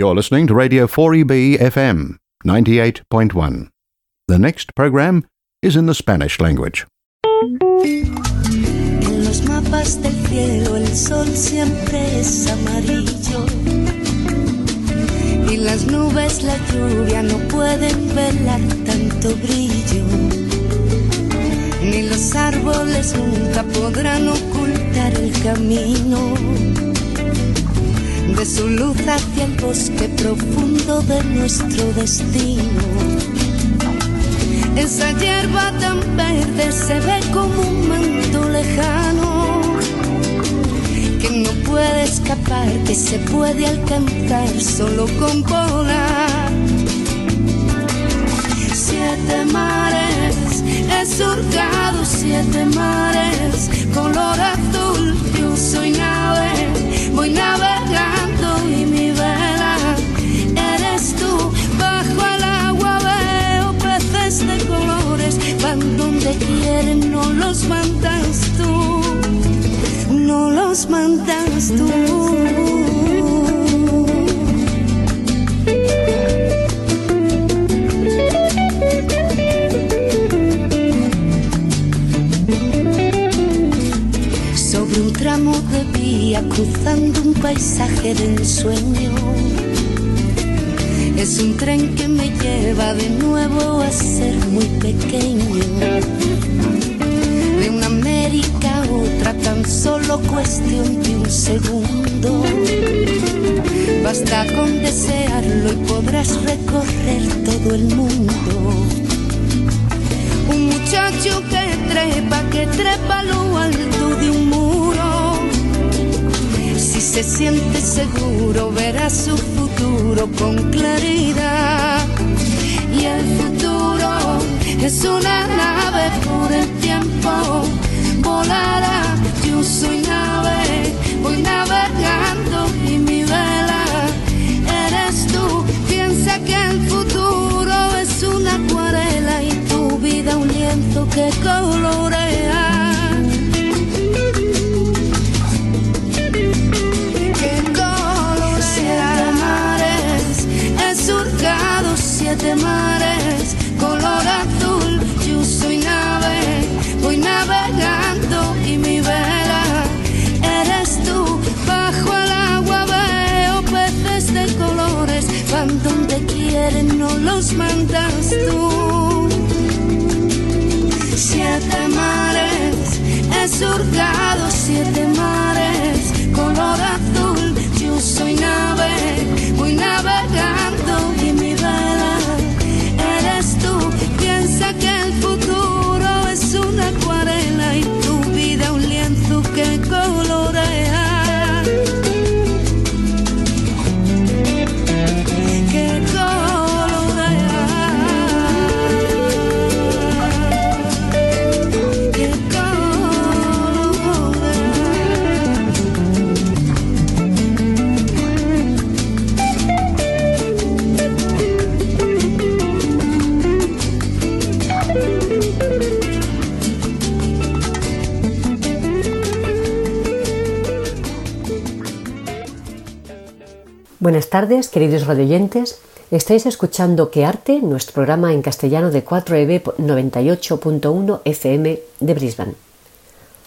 You're listening to Radio 4EB FM 98.1. The next program is in the Spanish language. En los mapas del cielo el sol siempre es amarillo y las nubes la lluvia no pueden velar tanto brillo ni los árboles nunca podrán ocultar el camino de su luz hacia el bosque profundo de nuestro destino. Esa hierba tan verde se ve como un manto lejano que no puede escapar, que se puede alcanzar solo con volar. Siete mares, he surcado siete mares, color azul, yo soy nave, voy navegando y mi vela eres tú. Bajo el agua veo peces de colores, van donde quieren, no los mandas tú, no los mandas tú. De vía cruzando un paisaje de ensueño. Es un tren que me lleva de nuevo a ser muy pequeño. De una América a otra tan solo cuestión de un segundo. Basta con desearlo y podrás recorrer todo el mundo. Un muchacho que trepa, que trepa lo alto de un muro. Si se siente seguro, verá su futuro con claridad. Y el futuro es una nave por el tiempo. Volará, yo soy nave, voy navegando y mi vela eres tú. Piensa que el futuro es una acuarela y tu vida un lienzo que colorea. Quieren, no los mandas tú. Siete mares, he surcado siete mares, color Buenas tardes, queridos radioyentes. Estáis escuchando Que Arte, nuestro programa en castellano de 4EB 98.1 FM de Brisbane.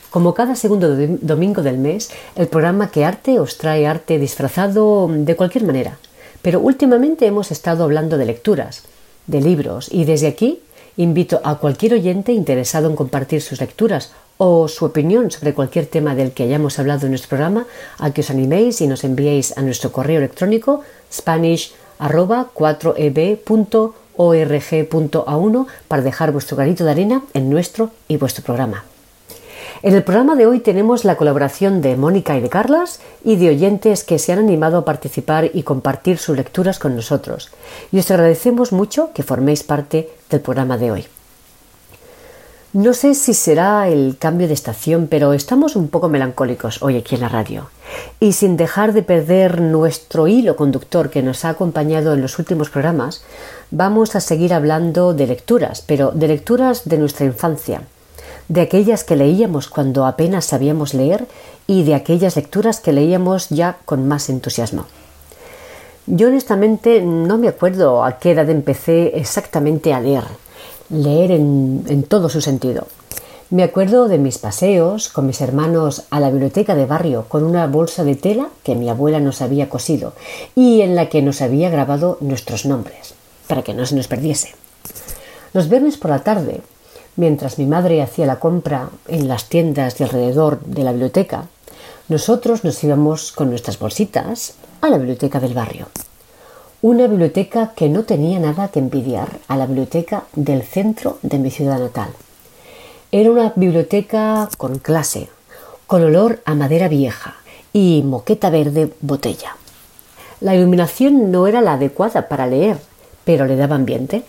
Como cada segundo do- domingo del mes, el programa Que Arte os trae arte disfrazado de cualquier manera. Pero últimamente hemos estado hablando de lecturas, de libros, y desde aquí invito a cualquier oyente interesado en compartir sus lecturas o su opinión sobre cualquier tema del que hayamos hablado en nuestro programa a que os animéis y nos enviéis a nuestro correo electrónico spanish.4eb.org.a1 para dejar vuestro granito de arena en nuestro y vuestro programa. En el programa de hoy tenemos la colaboración de Mónica y de Carlas y de oyentes que se han animado a participar y compartir sus lecturas con nosotros. Y os agradecemos mucho que forméis parte del programa de hoy. No sé si será el cambio de estación, pero estamos un poco melancólicos hoy aquí en la radio. Y sin dejar de perder nuestro hilo conductor que nos ha acompañado en los últimos programas, vamos a seguir hablando de lecturas, pero de lecturas de nuestra infancia, de aquellas que leíamos cuando apenas sabíamos leer y de aquellas lecturas que leíamos ya con más entusiasmo. Yo honestamente no me acuerdo a qué edad empecé exactamente a leer, leer en, todo su sentido. Me acuerdo de mis paseos con mis hermanos a la biblioteca de barrio con una bolsa de tela que mi abuela nos había cosido y en la que nos había grabado nuestros nombres, para que no se nos perdiese. Los viernes por la tarde, mientras mi madre hacía la compra en las tiendas de alrededor de la biblioteca, nosotros nos íbamos con nuestras bolsitas a la biblioteca del barrio. Una biblioteca que no tenía nada que envidiar a la biblioteca del centro de mi ciudad natal. Era una biblioteca con clase, con olor a madera vieja y moqueta verde botella. La iluminación no era la adecuada para leer, pero le daba ambiente.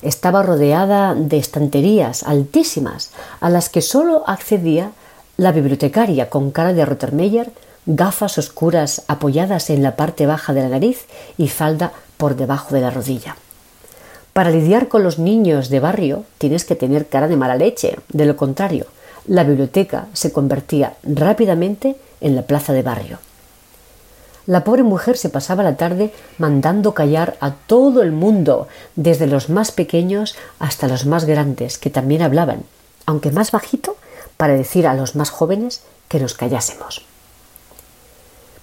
Estaba rodeada de estanterías altísimas a las que solo accedía la bibliotecaria con cara de Rottermeier gafas oscuras apoyadas en la parte baja de la nariz y falda por debajo de la rodilla. Para lidiar con los niños de barrio tienes que tener cara de mala leche. De lo contrario, la biblioteca se convertía rápidamente en la plaza de barrio. La pobre mujer se pasaba la tarde mandando callar a todo el mundo, desde los más pequeños hasta los más grandes, que también hablaban, aunque más bajito, para decir a los más jóvenes que nos callásemos.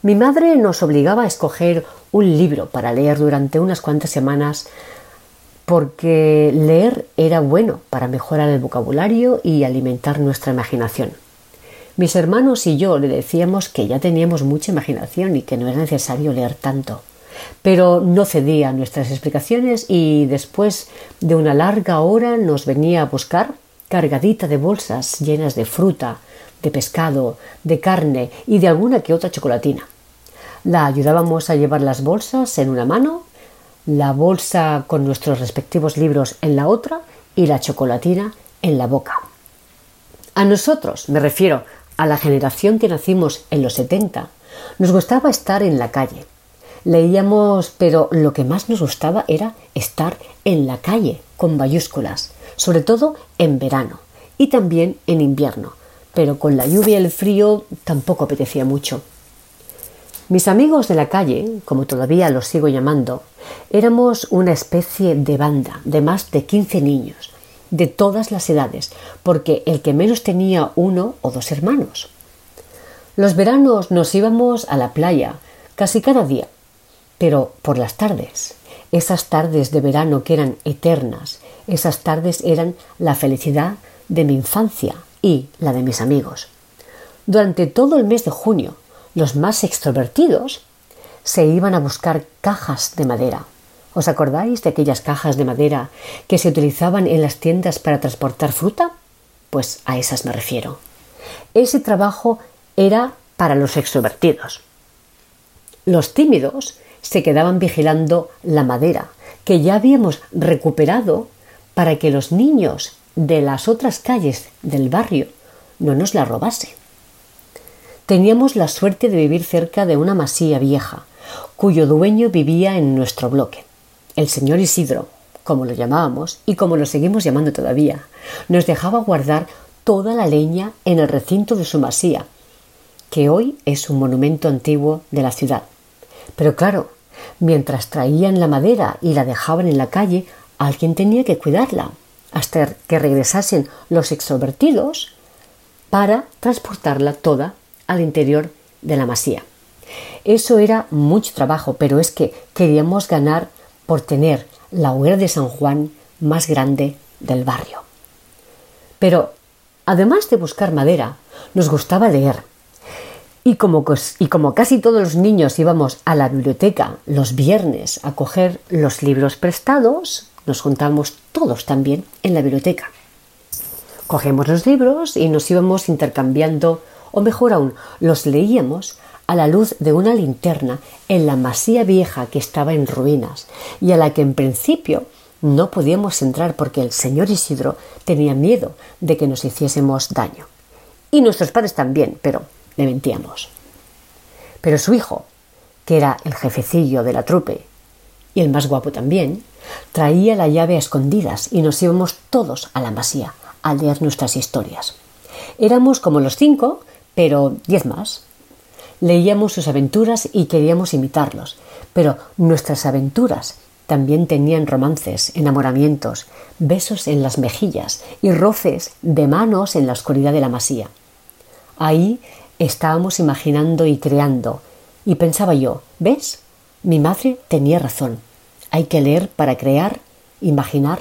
Mi madre nos obligaba a escoger un libro para leer durante unas cuantas semanas porque leer era bueno para mejorar el vocabulario y alimentar nuestra imaginación. Mis hermanos y yo le decíamos que ya teníamos mucha imaginación y que no era necesario leer tanto. Pero no cedía a nuestras explicaciones y después de una larga hora nos venía a buscar cargadita de bolsas llenas de fruta, de pescado, de carne y de alguna que otra chocolatina. La ayudábamos a llevar las bolsas en una mano, la bolsa con nuestros respectivos libros en la otra y la chocolatina en la boca. A nosotros, me refiero a la generación que nacimos en los 70, nos gustaba estar en la calle. Leíamos, pero lo que más nos gustaba era estar en la calle, con mayúsculas, sobre todo en verano y también en invierno, pero con la lluvia y el frío tampoco apetecía mucho. Mis amigos de la calle, como todavía los sigo llamando, éramos una especie de banda de más de 15 niños, de todas las edades, porque el que menos tenía uno o dos hermanos. Los veranos nos íbamos a la playa casi cada día, pero por las tardes. Esas tardes de verano que eran eternas, esas tardes eran la felicidad de mi infancia y la de mis amigos. Durante todo el mes de junio, los más extrovertidos se iban a buscar cajas de madera. ¿Os acordáis de aquellas cajas de madera que se utilizaban en las tiendas para transportar fruta? Pues a esas me refiero. Ese trabajo era para los extrovertidos. Los tímidos se quedaban vigilando la madera que ya habíamos recuperado para que los niños de las otras calles del barrio no nos la robasen. Teníamos la suerte de vivir cerca de una masía vieja, cuyo dueño vivía en nuestro bloque. El señor Isidro, como lo llamábamos y como lo seguimos llamando todavía, nos dejaba guardar toda la leña en el recinto de su masía, que hoy es un monumento antiguo de la ciudad. Pero claro, mientras traían la madera y la dejaban en la calle, alguien tenía que cuidarla, hasta que regresasen los extrovertidos para transportarla toda al interior de la masía. Eso era mucho trabajo, pero es que queríamos ganar por tener la hoguera de San Juan más grande del barrio. Pero, además de buscar madera, nos gustaba leer. Y como, y como casi todos los niños íbamos a la biblioteca los viernes a coger los libros prestados, nos juntamos todos también en la biblioteca. Cogemos los libros y nos íbamos intercambiando o mejor aún, los leíamos a la luz de una linterna en la masía vieja que estaba en ruinas y a la que en principio no podíamos entrar porque el señor Isidro tenía miedo de que nos hiciésemos daño. Y nuestros padres también, pero le mentíamos. Pero su hijo, que era el jefecillo de la trupe y el más guapo también, traía la llave a escondidas y nos íbamos todos a la masía a leer nuestras historias. Éramos como los cinco pero diez más. Leíamos sus aventuras y queríamos imitarlos, pero nuestras aventuras también tenían romances, enamoramientos, besos en las mejillas y roces de manos en la oscuridad de la masía. Ahí estábamos imaginando y creando, y pensaba yo, ¿ves? Mi madre tenía razón. Hay que leer para crear, imaginar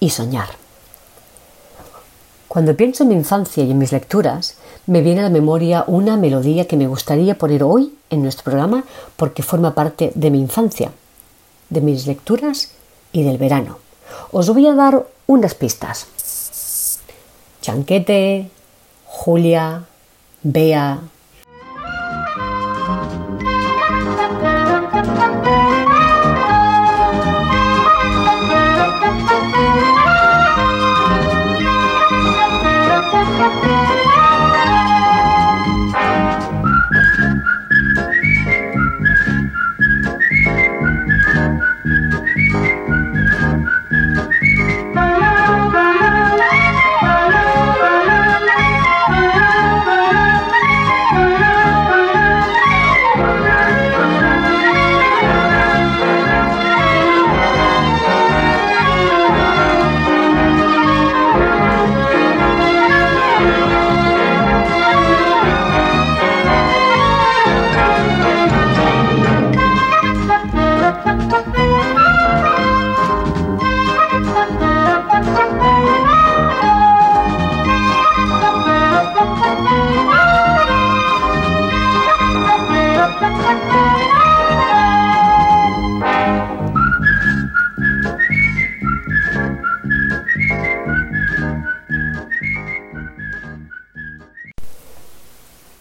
y soñar. Cuando pienso en mi infancia y en mis lecturas, me viene a la memoria una melodía que me gustaría poner hoy en nuestro programa porque forma parte de mi infancia, de mis lecturas y del verano. Os voy a dar unas pistas. Chanquete, Julia, Bea,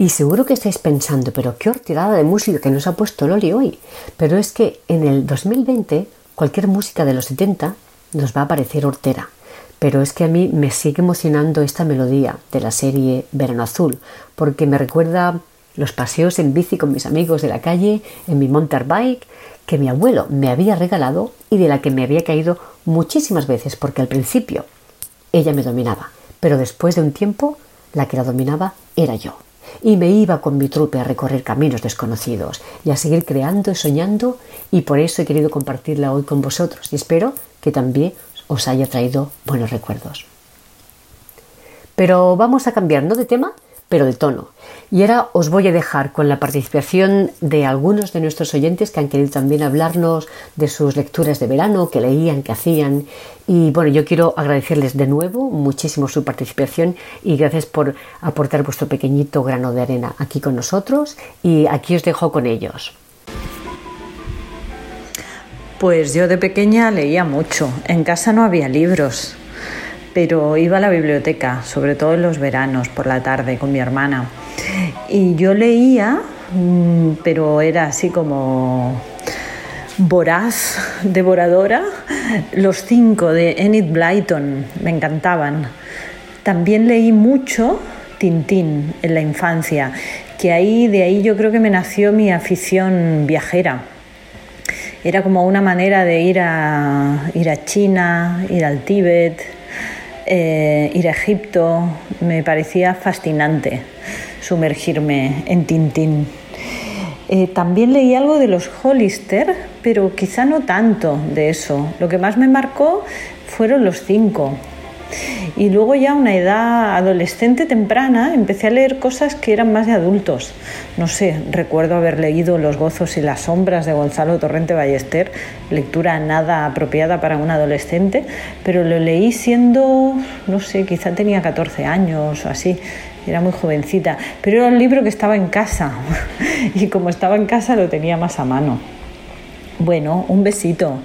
Y seguro que estáis pensando, pero qué hortigada de música que nos ha puesto Loli hoy. Pero es que en el 2020 cualquier música de los 70 nos va a parecer hortera. Pero es que a mí me sigue emocionando esta melodía de la serie Verano Azul, porque me recuerda los paseos en bici con mis amigos de la calle, en mi mountain que mi abuelo me había regalado y de la que me había caído muchísimas veces, porque al principio ella me dominaba, pero después de un tiempo la que la dominaba era yo y me iba con mi trupe a recorrer caminos desconocidos y a seguir creando y soñando y por eso he querido compartirla hoy con vosotros y espero que también os haya traído buenos recuerdos. Pero vamos a cambiar no de tema, pero de tono. Y ahora os voy a dejar con la participación de algunos de nuestros oyentes que han querido también hablarnos de sus lecturas de verano, que leían, que hacían. Y bueno, yo quiero agradecerles de nuevo muchísimo su participación y gracias por aportar vuestro pequeñito grano de arena aquí con nosotros. Y aquí os dejo con ellos. Pues yo de pequeña leía mucho. En casa no había libros pero iba a la biblioteca, sobre todo en los veranos, por la tarde, con mi hermana. Y yo leía, mm, pero era así como voraz, devoradora, los cinco de Enid Blyton, me encantaban. También leí mucho Tintín en la infancia, que ahí de ahí yo creo que me nació mi afición viajera. Era como una manera de ir a, ir a China, ir al Tíbet, eh, ir a Egipto, me parecía fascinante sumergirme en Tintín. Eh, también leí algo de los Hollister, pero quizá no tanto de eso. Lo que más me marcó fueron los cinco. Y luego ya a una edad adolescente temprana empecé a leer cosas que eran más de adultos. No sé, recuerdo haber leído Los gozos y las sombras de Gonzalo Torrente Ballester, lectura nada apropiada para un adolescente, pero lo leí siendo, no sé, quizá tenía 14 años o así. Era muy jovencita, pero era un libro que estaba en casa y como estaba en casa lo tenía más a mano. Bueno, un besito.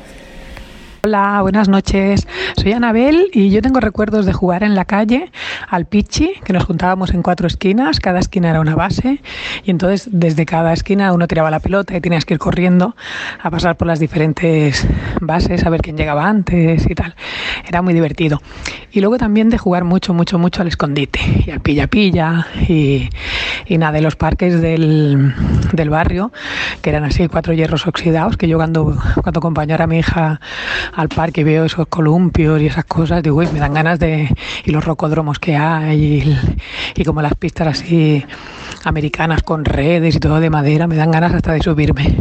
Hola, buenas noches. Soy Anabel y yo tengo recuerdos de jugar en la calle al pichi, que nos juntábamos en cuatro esquinas, cada esquina era una base y entonces desde cada esquina uno tiraba la pelota y tenías que ir corriendo a pasar por las diferentes bases a ver quién llegaba antes y tal. Era muy divertido. Y luego también de jugar mucho, mucho, mucho al escondite y al pilla-pilla y, y nada, de los parques del, del, barrio, que eran así cuatro hierros oxidados, que yo cuando, cuando acompañara a mi hija al parque y veo esos columpios y esas cosas, digo, uy, me dan ganas de... y los rocódromos que hay y, como las pistas así americanas con redes y todo de madera, me dan ganas hasta de subirme.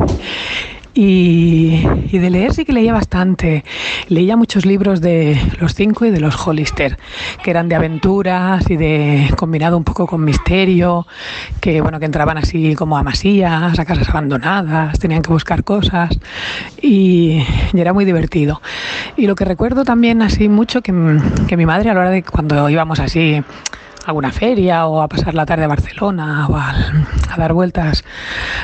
Y, de leer sí que leía bastante. Leía muchos libros de los cinco y de los Hollister, que eran de aventuras y de combinado un poco con misterio, que bueno, que entraban así como a masías, a casas abandonadas, tenían que buscar cosas y, era muy divertido. Y lo que recuerdo también así mucho que, que mi madre a la hora de cuando íbamos así alguna feria o a pasar la tarde a Barcelona o a, dar vueltas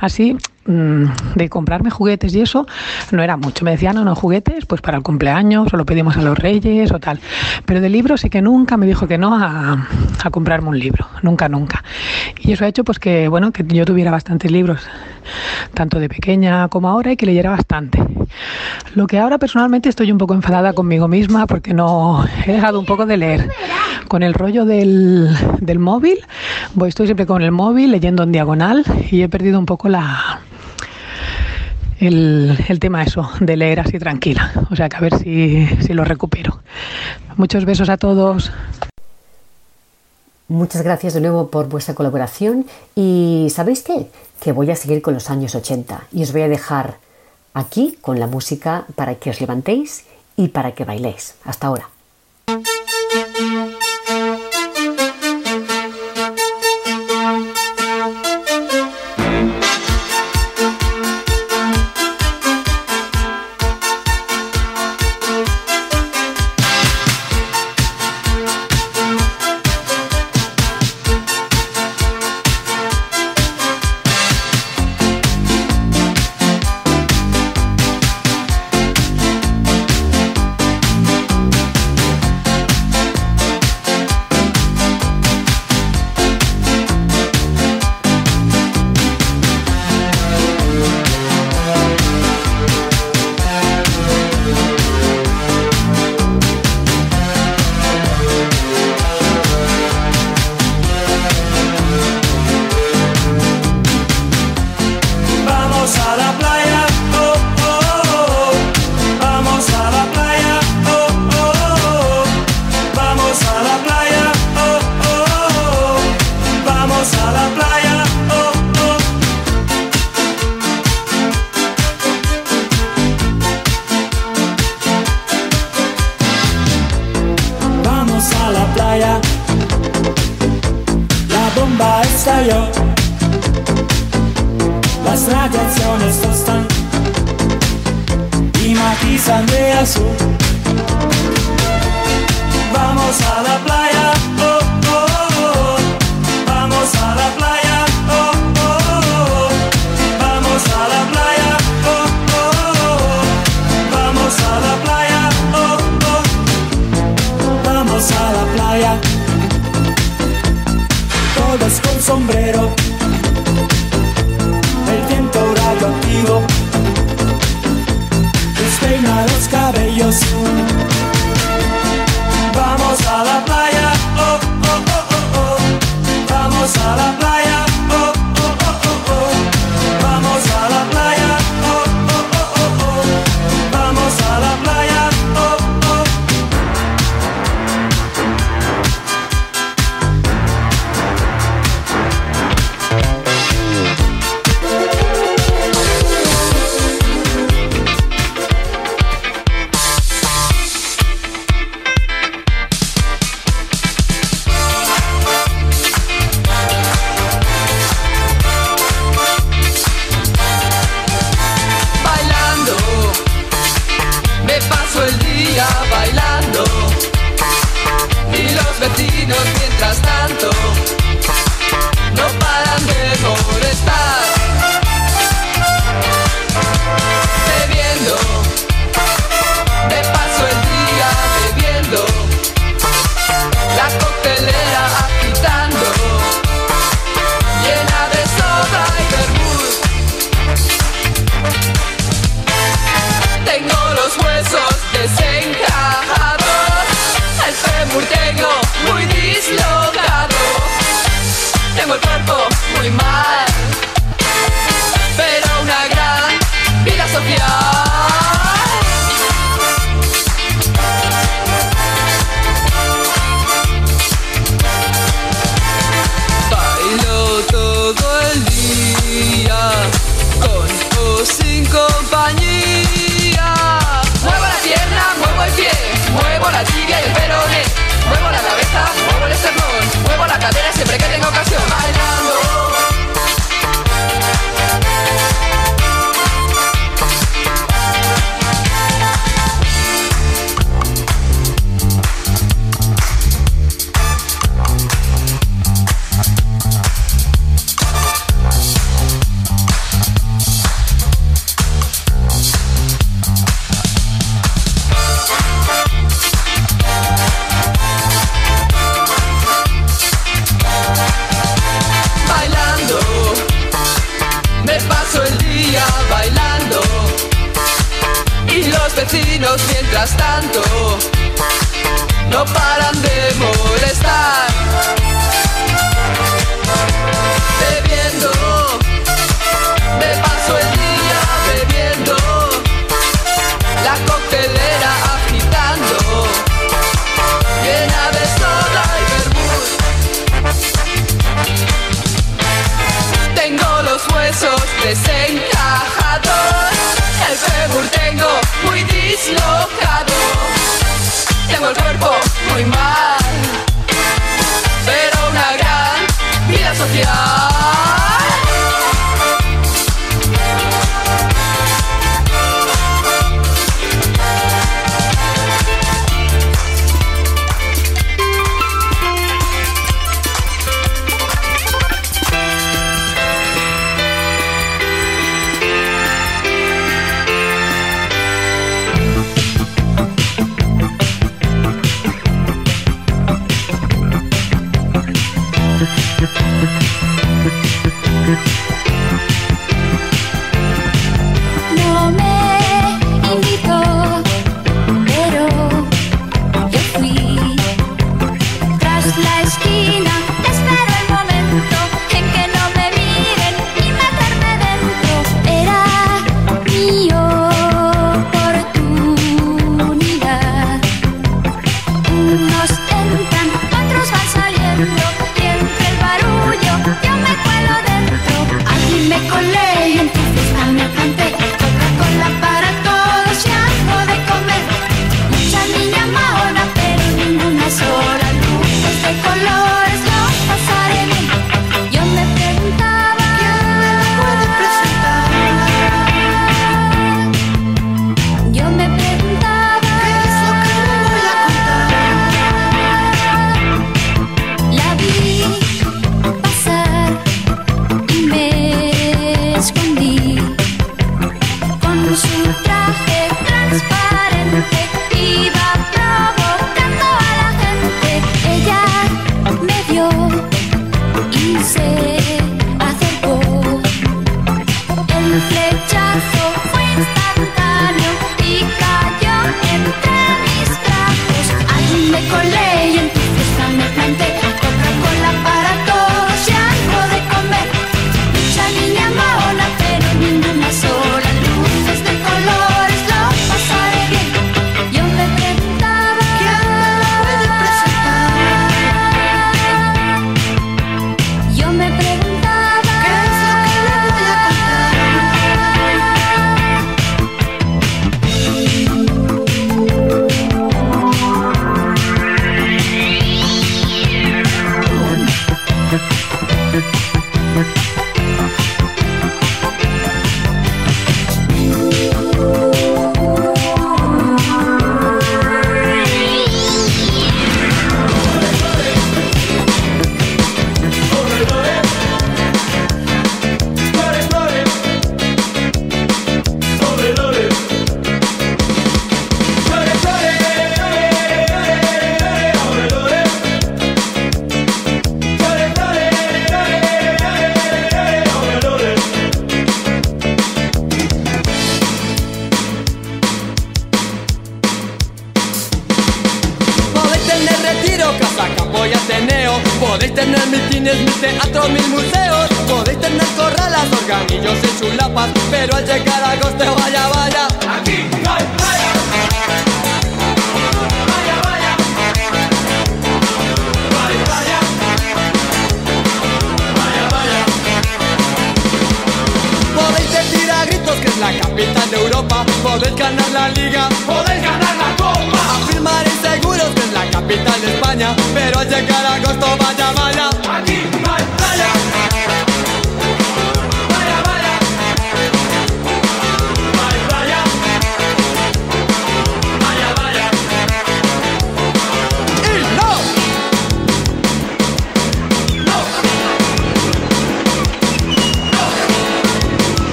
así, Mm, de comprarme juguetes y eso no era mucho. Me decían, no, no, juguetes, pues para el cumpleaños o lo pedimos a los reyes o tal. Pero de libros sí que nunca me dijo que no a, a, comprarme un libro, nunca, nunca. Y eso ha hecho pues que, bueno, que yo tuviera bastantes libros, tanto de pequeña como ahora, y que leyera bastante. Lo que ahora personalmente estoy un poco enfadada conmigo misma porque no he dejado un poco de leer. Con el rollo del, del móvil, voy, estoy siempre con el móvil leyendo en diagonal y he perdido un poco la, el, el, tema eso, de leer así tranquila. O sea que a ver si, si lo recupero. Muchos besos a todos. Muchas gracias de nuevo por vuestra colaboración y ¿sabéis qué? Que voy a seguir con los años 80 y os voy a dejar aquí con la música para que os levantéis y para que bailéis. Hasta ahora. honesto están y matizan de azul. Vamos a la playa.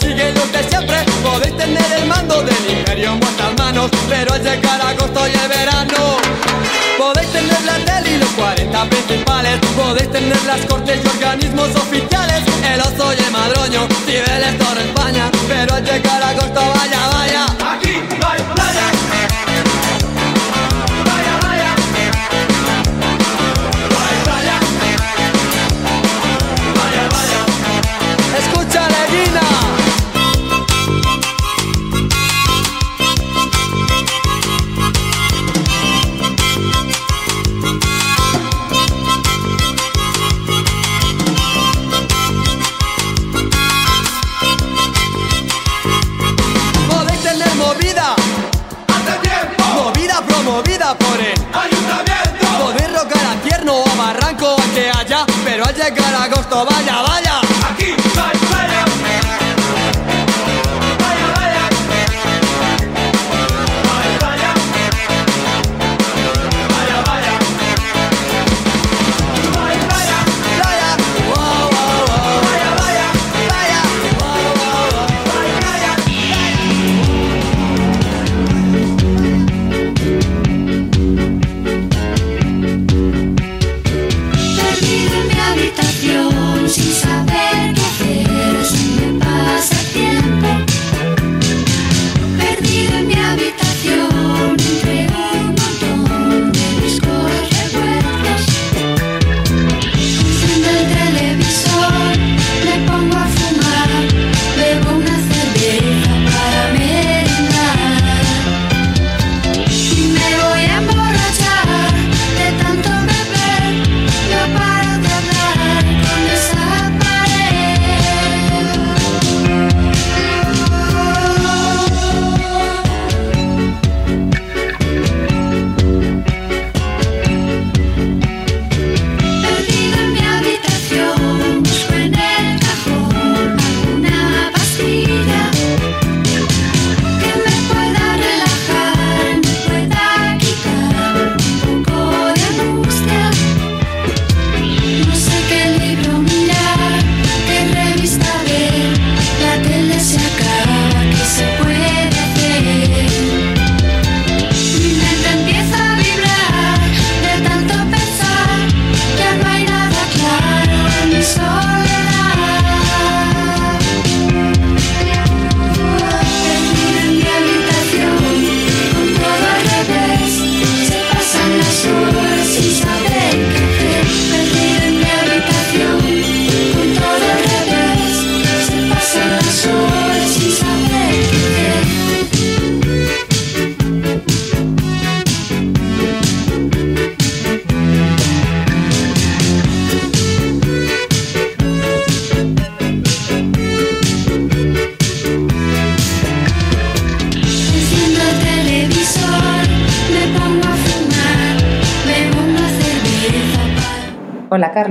Sigue los de siempre. Podéis tener el mando del imperio en vuestras manos Pero al llegar agosto y el verano Podéis tener la tele y los 40 principales. Podéis tener las cortes y organismos oficiales. El oso y el madroño, Cibeles, Torre España Pero al llegar agosto vaya, vaya vaya,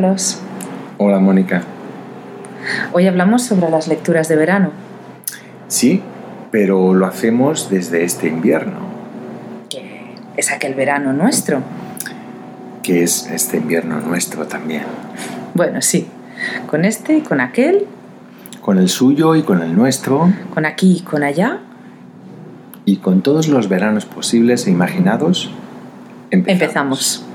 Carlos. Hola Mónica. Hoy hablamos sobre las lecturas de verano. Sí, pero lo hacemos desde este invierno, que es aquel verano nuestro. que es este invierno nuestro también. Bueno, sí. Con este y con aquel, Con el suyo y con el nuestro, con aquí y con allá, y con todos los veranos posibles e imaginados, empezamos. empezamos.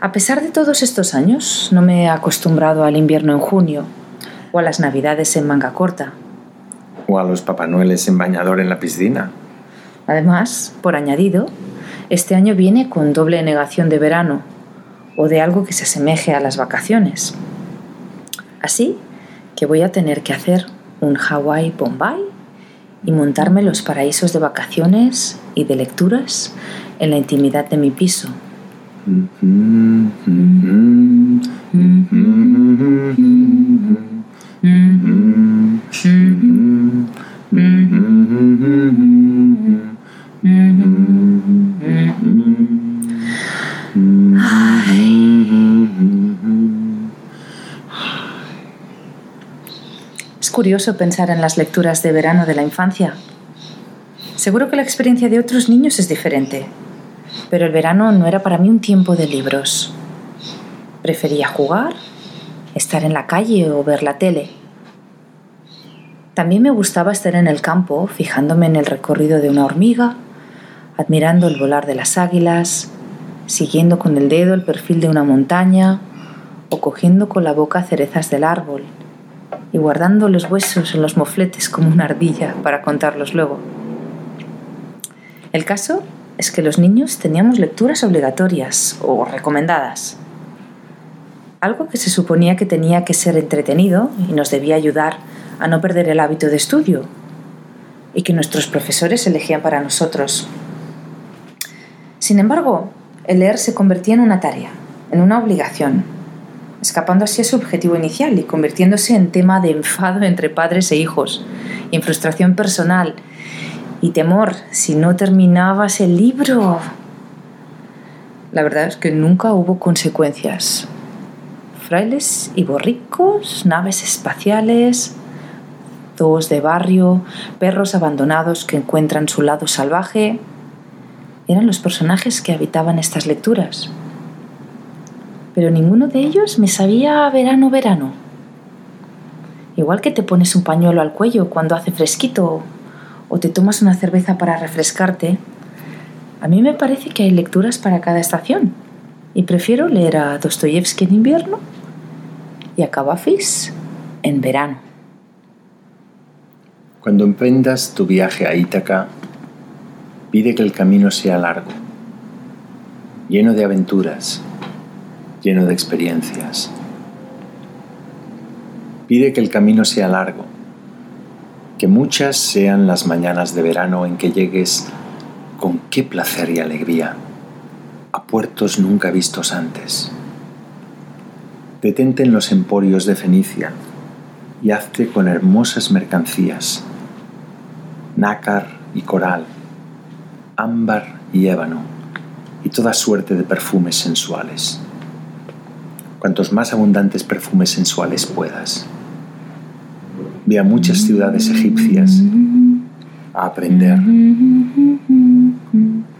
A pesar de todos estos años, no me he acostumbrado al invierno en junio o a las navidades en manga corta. O a los papanueles en bañador en la piscina. Además, por añadido, este año viene con doble negación de verano o de algo que se asemeje a las vacaciones. Así que voy a tener que hacer un Hawái Bombay y montarme los paraísos de vacaciones y de lecturas en la intimidad de mi piso. Es curioso pensar en las lecturas de verano de la infancia. Seguro que la experiencia de otros niños es diferente, pero el verano no era para mí un tiempo de libros. Prefería jugar, estar en la calle o ver la tele. También me gustaba estar en el campo, fijándome en el recorrido de una hormiga, admirando el volar de las águilas, siguiendo con el dedo el perfil de una montaña o cogiendo con la boca cerezas del árbol y guardando los huesos en los mofletes como una ardilla para contarlos luego. El caso es que los niños teníamos lecturas obligatorias o recomendadas. Algo que se suponía que tenía que ser entretenido y nos debía ayudar a no perder el hábito de estudio y que nuestros profesores elegían para nosotros. Sin embargo, el leer se convertía en una tarea, en una obligación, escapando así a su objetivo inicial y convirtiéndose en tema de enfado entre padres e hijos, y frustración personal y temor si no terminabas el libro. La verdad es que nunca hubo consecuencias. Frailes y borricos, naves espaciales, zoos de barrio, perros abandonados que encuentran su lado salvaje, eran los personajes que habitaban estas lecturas. Pero ninguno de ellos me sabía verano verano. Igual que te pones un pañuelo al cuello cuando hace fresquito o te tomas una cerveza para refrescarte, a mí me parece que hay lecturas para cada estación y prefiero leer a Dostoyevsky en invierno y a Cavafis en verano. Cuando emprendas tu viaje a Ítaca, pide que el camino sea largo, lleno de aventuras, lleno de experiencias. Pide que el camino sea largo, que muchas sean las mañanas de verano en que llegues con qué placer y alegría a puertos nunca vistos antes. Detente en los emporios de Fenicia y hazte con hermosas mercancías, nácar y coral, ámbar y ébano, y toda suerte de perfumes sensuales. Cuantos más abundantes perfumes sensuales puedas. Ve a muchas ciudades egipcias a aprender,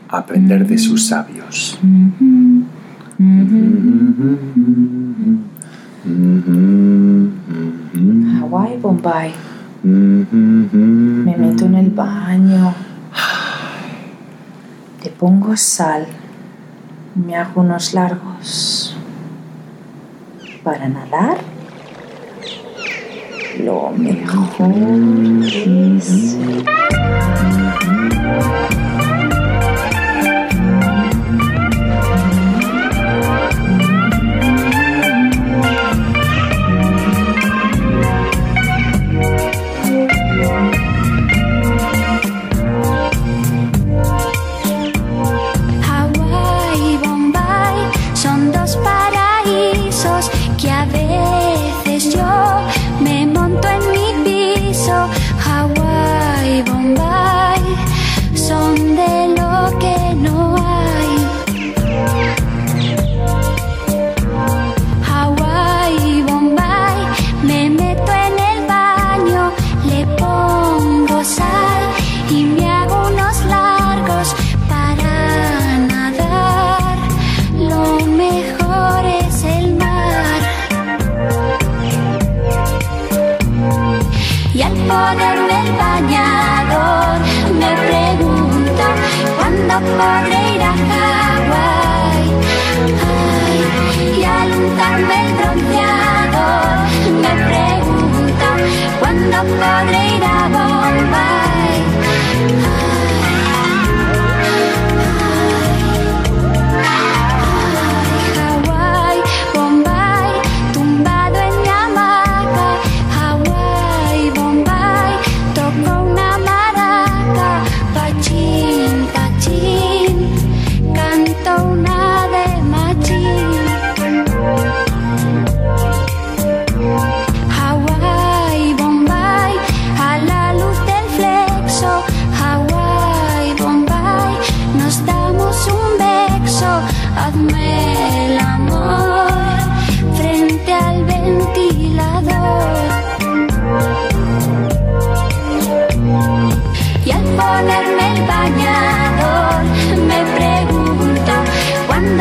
a aprender de sus sabios. Hawái, Bombay. Me meto en el baño. Te pongo sal. Me hago unos largos. Para nadar. Lo mejor es... Hawái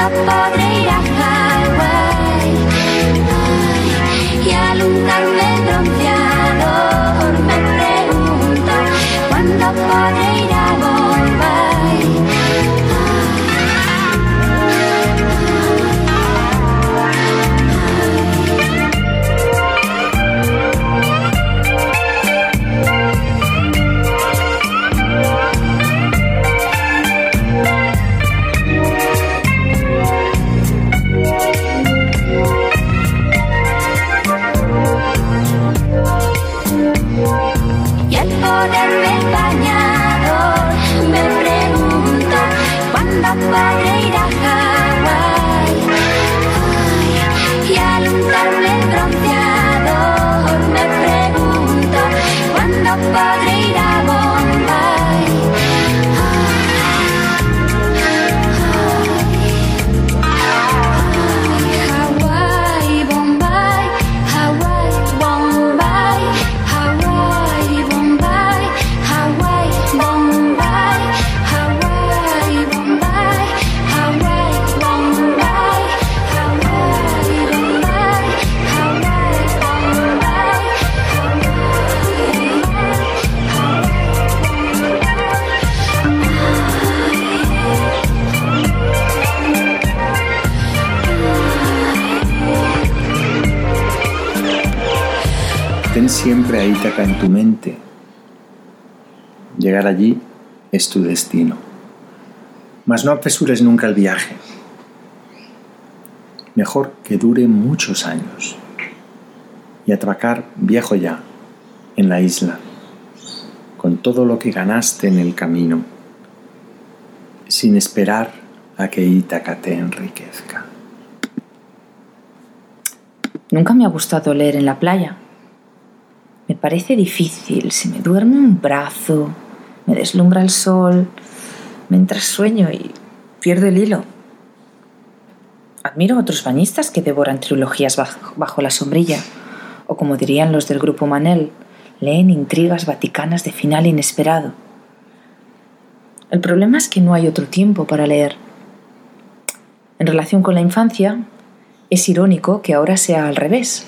up. Es tu destino. Mas no apresures nunca el viaje. Mejor que dure muchos años. Y atracar viejo ya, en la isla, con todo lo que ganaste en el camino, sin esperar a que Ítaca te enriquezca. Nunca me ha gustado leer en la playa. Me parece difícil, se me duerme un brazo, me deslumbra el sol, mientras sueño y pierdo el hilo. Admiro a otros bañistas que devoran trilogías bajo, bajo la sombrilla, o como dirían los del grupo Manel, leen intrigas vaticanas de final inesperado. El problema es que no hay otro tiempo para leer. En relación con la infancia, es irónico que ahora sea al revés.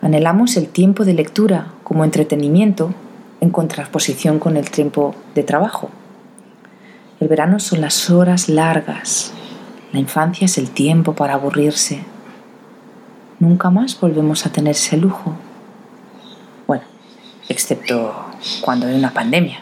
Anhelamos el tiempo de lectura como entretenimiento en contraposición con el tiempo de trabajo. El verano son las horas largas. La infancia es el tiempo para aburrirse. Nunca más volvemos a tener ese lujo. Bueno, excepto cuando hay una pandemia.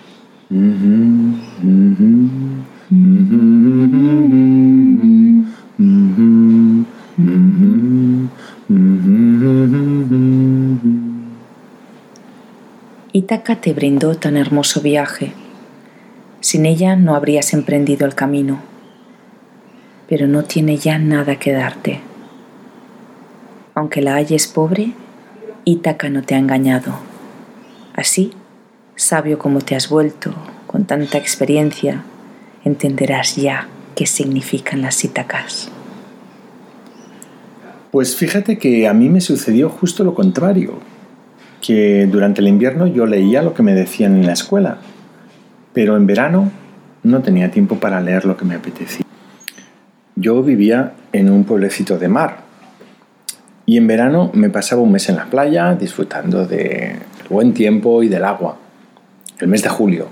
Ítaca te brindó tan hermoso viaje. Sin ella no habrías emprendido el camino, pero no tiene ya nada que darte. Aunque la halles pobre, Ítaca no te ha engañado. Así, sabio como te has vuelto, con tanta experiencia, entenderás ya qué significan las Ítacas. Pues fíjate que a mí me sucedió justo lo contrario, que durante el invierno yo leía lo que me decían en la escuela, pero en verano no tenía tiempo para leer lo que me apetecía. Yo vivía en un pueblecito de mar y en verano me pasaba un mes en la playa disfrutando del buen tiempo y del agua, el mes de julio,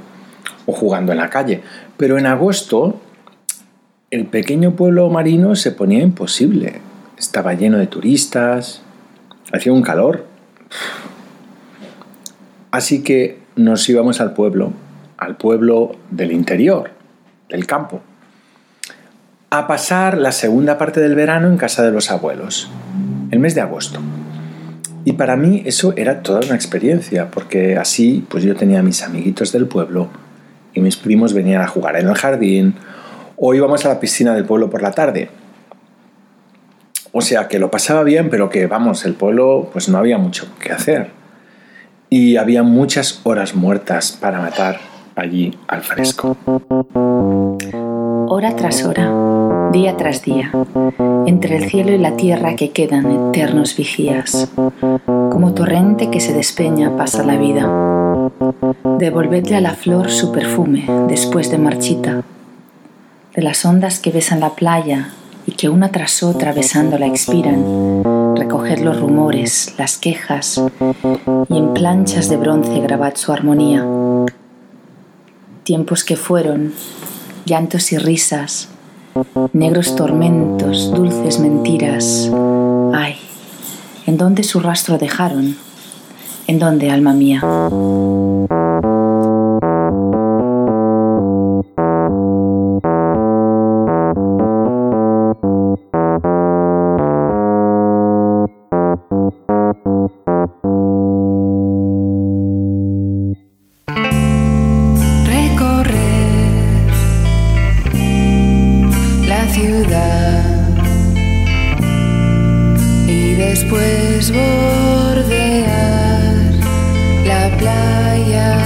o jugando en la calle. Pero en agosto el pequeño pueblo marino se ponía imposible. Estaba lleno de turistas, hacía un calor. Así que nos íbamos al pueblo, al pueblo del interior, del campo, a pasar la segunda parte del verano en casa de los abuelos, el mes de agosto. Y para mí eso era toda una experiencia, porque así pues yo tenía a mis amiguitos del pueblo y mis primos venían a jugar en el jardín o íbamos a la piscina del pueblo por la tarde. O sea que lo pasaba bien, pero que vamos, el pueblo pues no había mucho que hacer. Y había muchas horas muertas para matar allí al fresco. Hora tras hora, día tras día, entre el cielo y la tierra que quedan eternos vigías. Como torrente que se despeña pasa la vida. Devolvedle a la flor su perfume después de marchita. De las ondas que besan la playa y que una tras otra besándola expiran, recoger los rumores, las quejas y en planchas de bronce grabad su armonía. Tiempos que fueron, llantos y risas, negros tormentos, dulces mentiras. Ay, ¿en dónde su rastro dejaron? ¿En dónde, alma mía? La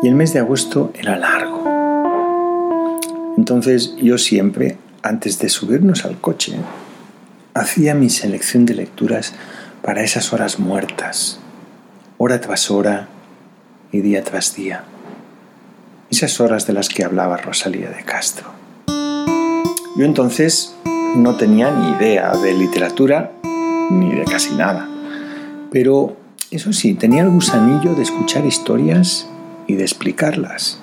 Y el mes de agosto era largo. Entonces yo siempre, antes de subirnos al coche, hacía mi selección de lecturas para esas horas muertas, hora tras hora y día tras día. Esas horas de las que hablaba Rosalía de Castro. Yo entonces no tenía ni idea de literatura ni de casi nada. Pero eso sí, tenía el gusanillo de escuchar historias y de explicarlas.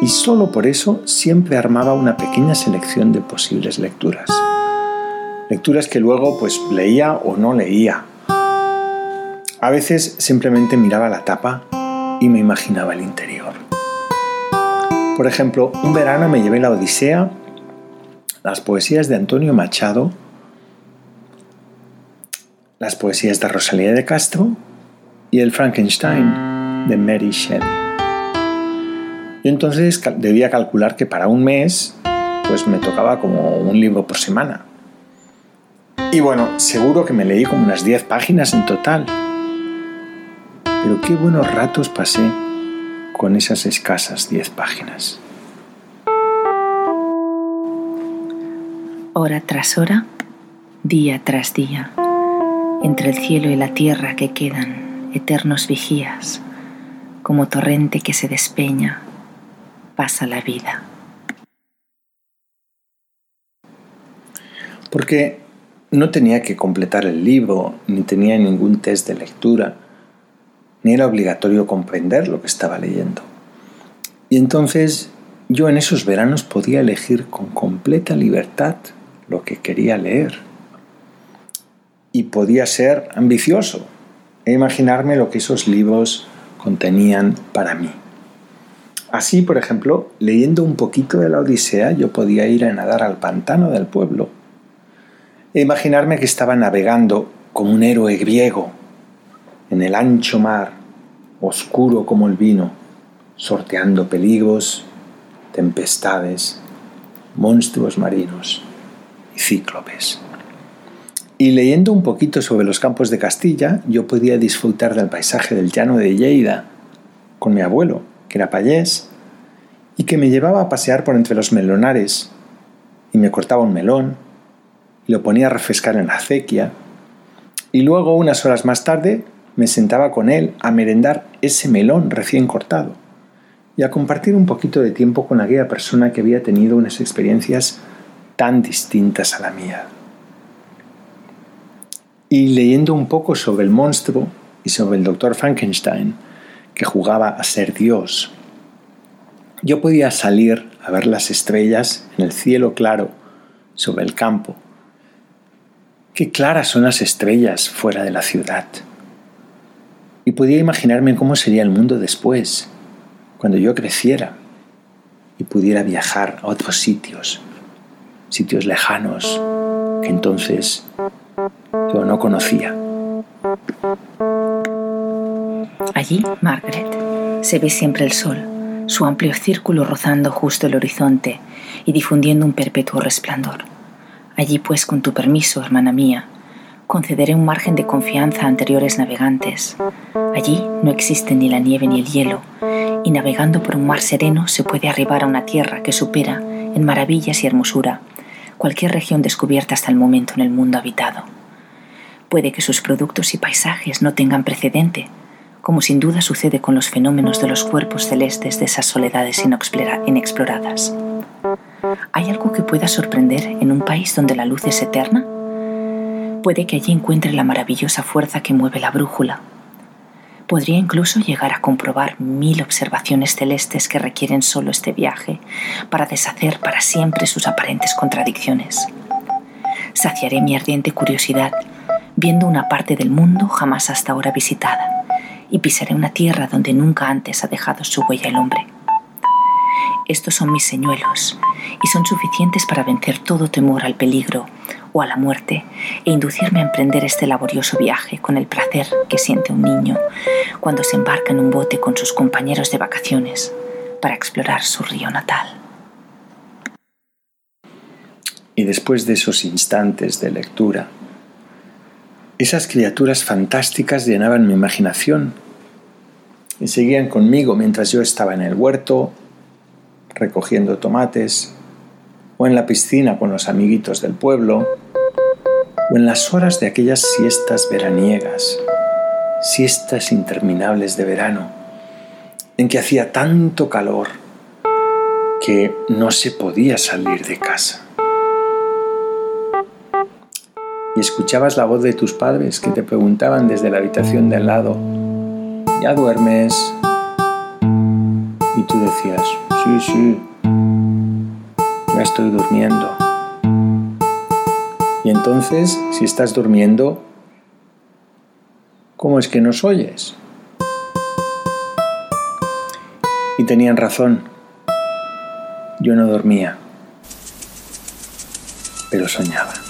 Y solo por eso siempre armaba una pequeña selección de posibles lecturas. Lecturas que luego pues leía o no leía. A veces simplemente miraba la tapa y me imaginaba el interior. Por ejemplo, un verano me llevé la Odisea las poesías de Antonio Machado, las poesías de Rosalía de Castro y el Frankenstein de Mary Shelley. Yo entonces debía calcular que para un mes pues me tocaba como un libro por semana. Y bueno, seguro que me leí como unas 10 páginas en total. Pero qué buenos ratos pasé con esas escasas 10 páginas. hora tras hora, día tras día, entre el cielo y la tierra que quedan eternos vigías, como torrente que se despeña, pasa la vida. Porque no tenía que completar el libro, ni tenía ningún test de lectura, ni era obligatorio comprender lo que estaba leyendo. Y entonces yo en esos veranos podía elegir con completa libertad lo que quería leer. Y podía ser ambicioso e imaginarme lo que esos libros contenían para mí. Así, por ejemplo, leyendo un poquito de la Odisea, yo podía ir a nadar al pantano del pueblo e imaginarme que estaba navegando como un héroe griego en el ancho mar, oscuro como el vino, sorteando peligros, tempestades, monstruos marinos y cíclopes. Y leyendo un poquito sobre los campos de Castilla, yo podía disfrutar del paisaje del llano de Lleida con mi abuelo, que era payés, y que me llevaba a pasear por entre los melonares, y me cortaba un melón, y lo ponía a refrescar en la acequia, y luego, unas horas más tarde, me sentaba con él a merendar ese melón recién cortado, y a compartir un poquito de tiempo con aquella persona que había tenido unas experiencias tan distintas a la mía. Y leyendo un poco sobre el monstruo y sobre el doctor Frankenstein, que jugaba a ser Dios. Yo podía salir a ver las estrellas en el cielo claro sobre el campo. Qué claras son las estrellas fuera de la ciudad. Y podía imaginarme cómo sería el mundo después, cuando yo creciera y pudiera viajar a otros sitios, sitios lejanos que entonces yo no conocía. Allí, Margaret, se ve siempre el sol, su amplio círculo rozando justo el horizonte y difundiendo un perpetuo resplandor. Allí, pues, con tu permiso, hermana mía, concederé un margen de confianza a anteriores navegantes. Allí no existe ni la nieve ni el hielo, y navegando por un mar sereno se puede arribar a una tierra que supera, en maravillas y hermosura, cualquier región descubierta hasta el momento en el mundo habitado. Puede que sus productos y paisajes no tengan precedente, como sin duda sucede con los fenómenos de los cuerpos celestes de esas soledades inexploradas. ¿Hay algo que pueda sorprender en un país donde la luz es eterna? Puede que allí encuentre la maravillosa fuerza que mueve la brújula. Podría incluso llegar a comprobar mil observaciones celestes que requieren solo este viaje para deshacer para siempre sus aparentes contradicciones. Saciaré mi ardiente curiosidad viendo una parte del mundo jamás hasta ahora visitada y pisaré una tierra donde nunca antes ha dejado su huella el hombre. Estos son mis señuelos y son suficientes para vencer todo temor al peligro o a la muerte e inducirme a emprender este laborioso viaje con el placer que siente un niño cuando se embarca en un bote con sus compañeros de vacaciones para explorar su río natal. Y después de esos instantes de lectura, esas criaturas fantásticas llenaban mi imaginación y seguían conmigo mientras yo estaba en el huerto recogiendo tomates, o en la piscina con los amiguitos del pueblo, o en las horas de aquellas siestas veraniegas, siestas interminables de verano, en que hacía tanto calor que no se podía salir de casa y escuchabas la voz de tus padres que te preguntaban desde la habitación de al lado, ¿ya duermes? Y tú decías, sí, sí, estoy durmiendo. Y entonces, si estás durmiendo, ¿cómo es que nos oyes? Y tenían razón, yo no dormía, pero soñaba.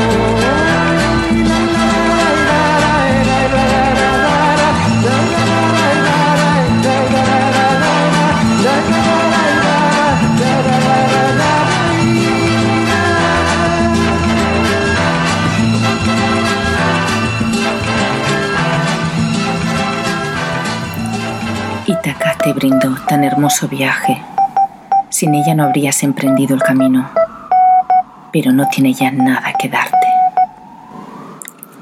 Te brindó tan hermoso viaje. Sin ella no habrías emprendido el camino, pero no tiene ya nada que darte.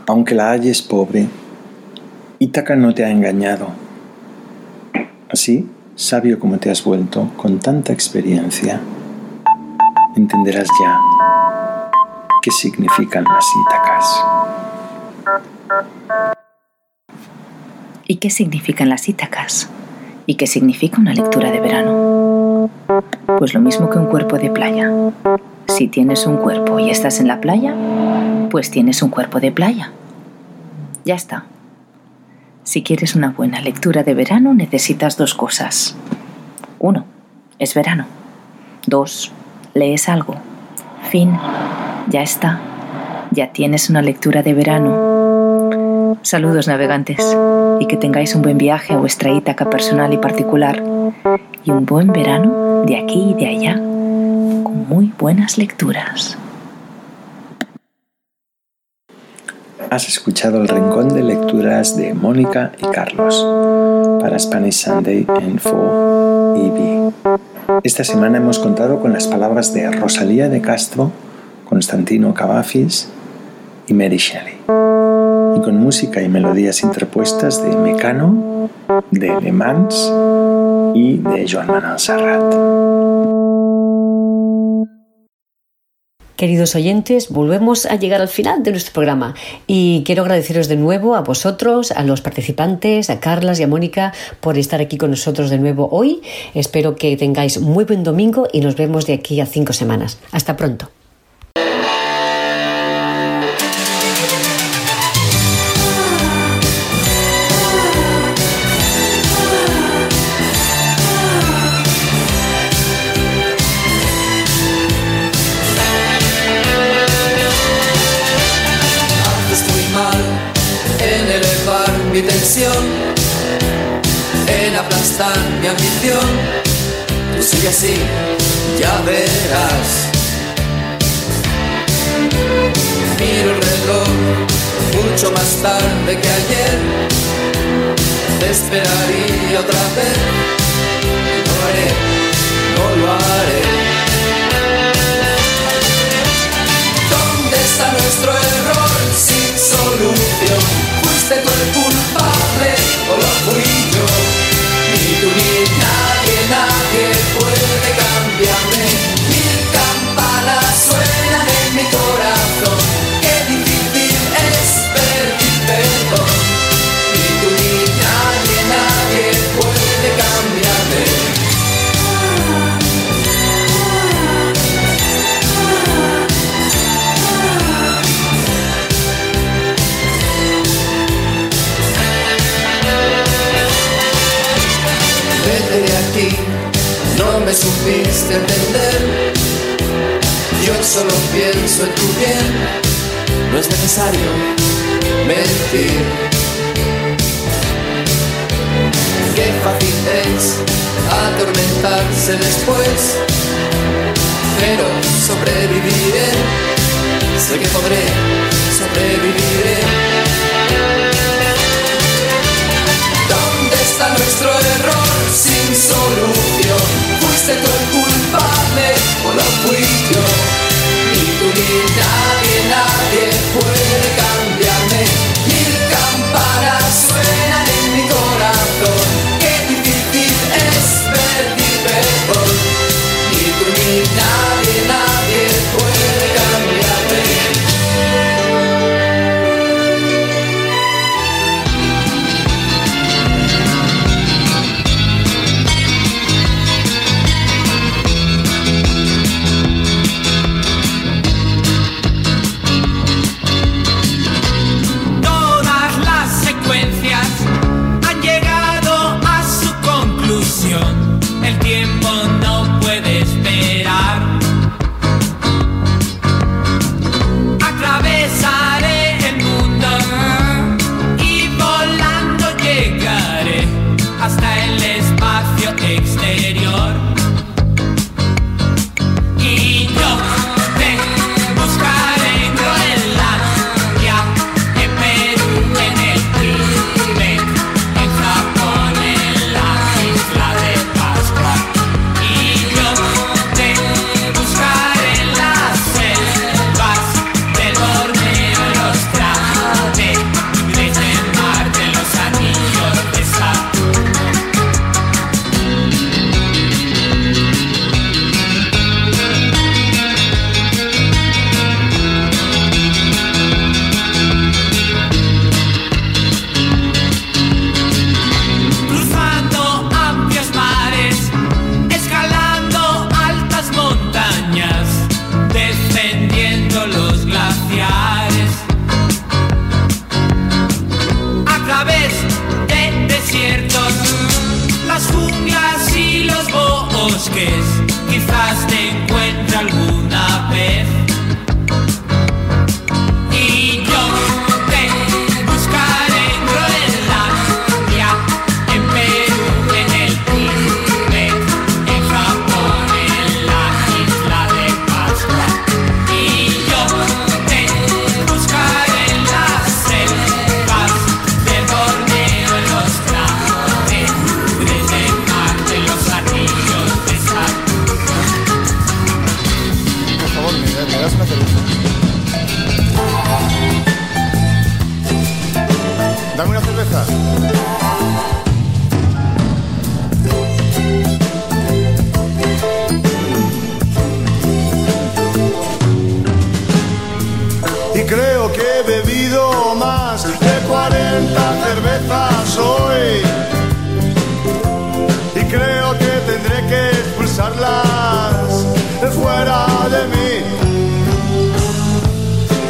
Aunque la halles pobre, Ítaca no te ha engañado. Así, sabio como te has vuelto, con tanta experiencia, entenderás ya qué significan las Ítacas. ¿Y qué significan las Ítacas? ¿Y qué significa una lectura de verano? Pues lo mismo que un cuerpo de playa. Si tienes un cuerpo y estás en la playa, pues tienes un cuerpo de playa. Ya está. Si quieres una buena lectura de verano, necesitas dos cosas. Uno, es verano. Dos, lees algo. Fin. Ya está. Ya tienes una lectura de verano. Saludos navegantes y que tengáis un buen viaje a vuestra Ítaca personal y particular y un buen verano de aquí y de allá con muy buenas lecturas. Has escuchado el rincón de lecturas de Mónica y Carlos para Spanish Sunday en 4EB. Esta semana hemos contado con las palabras de Rosalía de Castro, Constantino Cavafis y Mary Shelley, con música y melodías interpuestas de Mecano, de Le Mans y de Joan Manuel Serrat. Queridos oyentes, volvemos a llegar al final de nuestro programa y quiero agradeceros de nuevo a vosotros, a los participantes, a Carlas y a Mónica por estar aquí con nosotros de nuevo hoy. Espero que tengáis muy buen domingo y nos vemos de aquí a cinco semanas. Hasta pronto. he bebido más de 40 cervezas hoy. Y creo que tendré que expulsarlas fuera de mí.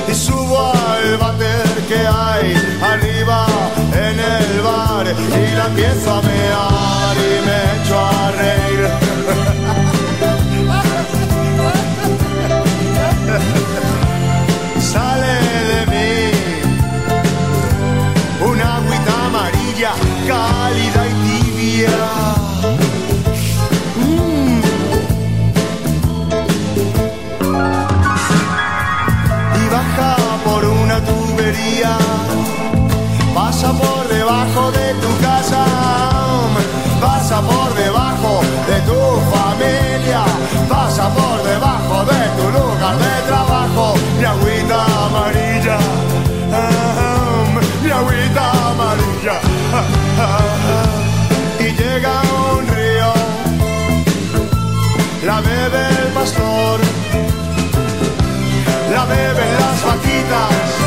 Y subo al bater que hay arriba en el bar y la empiezo a mear. pasa por debajo de tu lugar de trabajo. Mi agüita amarilla, mi agüita amarilla. Y llega un río, la bebe el pastor, la beben las vaquitas.